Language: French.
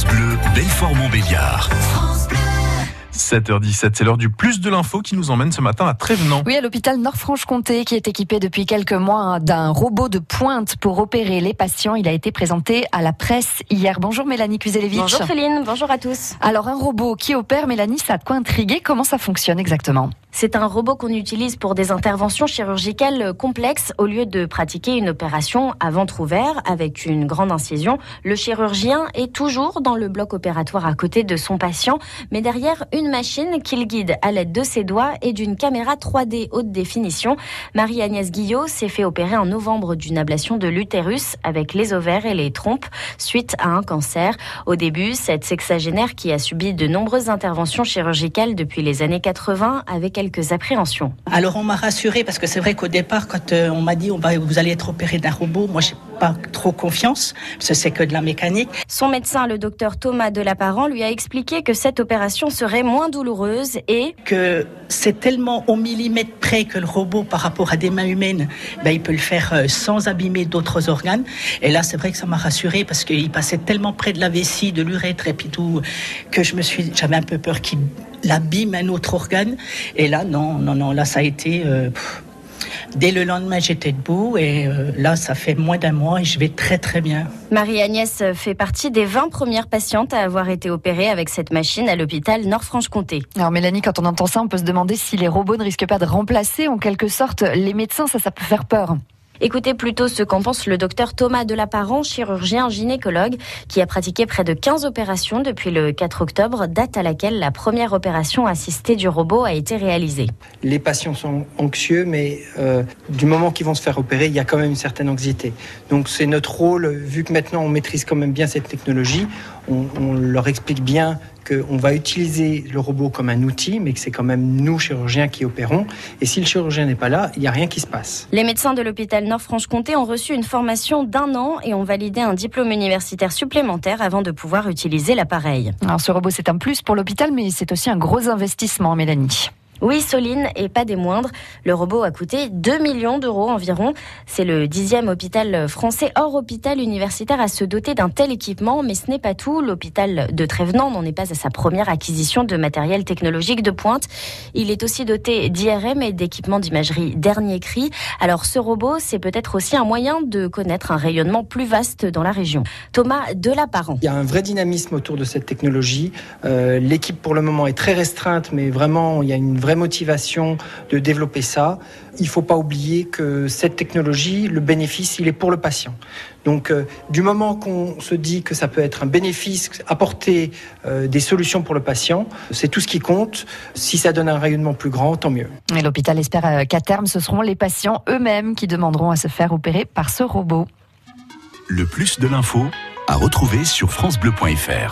France Bleu, Belfort-Montbéliard. 7h17, c'est l'heure du plus de l'info qui nous emmène ce matin à Trévenant. Oui, à l'hôpital Nord-Franche-Comté qui est équipé depuis quelques mois d'un robot de pointe pour opérer les patients. Il a été présenté à la presse hier. Bonjour Mélanie Kuzelevich. Bonjour Céline, bonjour à tous. Alors un robot qui opère, Mélanie, ça a de quoi intriguer. Comment ça fonctionne exactement? C'est un robot qu'on utilise pour des interventions chirurgicales complexes. Au lieu de pratiquer une opération à ventre ouvert avec une grande incision, le chirurgien est toujours dans le bloc opératoire à côté de son patient, mais derrière une machine qu'il guide à l'aide de ses doigts et d'une caméra 3D haute définition. Marie-Agnès Guillot s'est fait opérer en novembre d'une ablation de l'utérus avec les ovaires et les trompes suite à un cancer. Au début, cette sexagénaire qui a subi de nombreuses interventions chirurgicales depuis les années 80 avec quelques appréhensions. Alors on m'a rassuré parce que c'est vrai qu'au départ, quand euh, on m'a dit on va, vous allez être opéré d'un robot, moi j'ai pas trop confiance parce que c'est que de la mécanique. Son médecin, le docteur Thomas Delaparent, lui a expliqué que cette opération serait moins douloureuse et que c'est tellement au millimètre près que le robot par rapport à des mains humaines, ben, il peut le faire euh, sans abîmer d'autres organes. Et là, c'est vrai que ça m'a rassuré parce qu'il passait tellement près de la vessie, de l'urètre et puis tout que je me suis, j'avais un peu peur qu'il l'abîme un autre organe. Et là, non, non, non, là, ça a été. Euh, dès le lendemain, j'étais debout et euh, là, ça fait moins d'un mois et je vais très très bien. Marie-Agnès fait partie des 20 premières patientes à avoir été opérées avec cette machine à l'hôpital Nord-Franche-Comté. Alors Mélanie, quand on entend ça, on peut se demander si les robots ne risquent pas de remplacer en quelque sorte les médecins. Ça, ça peut faire peur. Écoutez plutôt ce qu'en pense le docteur Thomas Delaparent, chirurgien gynécologue, qui a pratiqué près de 15 opérations depuis le 4 octobre, date à laquelle la première opération assistée du robot a été réalisée. Les patients sont anxieux, mais euh, du moment qu'ils vont se faire opérer, il y a quand même une certaine anxiété. Donc c'est notre rôle, vu que maintenant on maîtrise quand même bien cette technologie, on, on leur explique bien qu'on va utiliser le robot comme un outil, mais que c'est quand même nous, chirurgiens, qui opérons. Et si le chirurgien n'est pas là, il n'y a rien qui se passe. Les médecins de l'hôpital Nord-Franche-Comté ont reçu une formation d'un an et ont validé un diplôme universitaire supplémentaire avant de pouvoir utiliser l'appareil. Alors ce robot, c'est un plus pour l'hôpital, mais c'est aussi un gros investissement, Mélanie. Oui, Soline, et pas des moindres. Le robot a coûté 2 millions d'euros environ. C'est le dixième hôpital français hors hôpital universitaire à se doter d'un tel équipement, mais ce n'est pas tout. L'hôpital de Trévenant n'en est pas à sa première acquisition de matériel technologique de pointe. Il est aussi doté d'IRM et d'équipements d'imagerie dernier cri. Alors ce robot, c'est peut-être aussi un moyen de connaître un rayonnement plus vaste dans la région. Thomas Delaparent. Il y a un vrai dynamisme autour de cette technologie. Euh, l'équipe pour le moment est très restreinte, mais vraiment, il y a une vraie motivation de développer ça. Il ne faut pas oublier que cette technologie, le bénéfice, il est pour le patient. Donc, euh, du moment qu'on se dit que ça peut être un bénéfice, apporter euh, des solutions pour le patient, c'est tout ce qui compte. Si ça donne un rayonnement plus grand, tant mieux. Et l'hôpital espère euh, qu'à terme, ce seront les patients eux-mêmes qui demanderont à se faire opérer par ce robot. Le plus de l'info à retrouver sur FranceBleu.fr.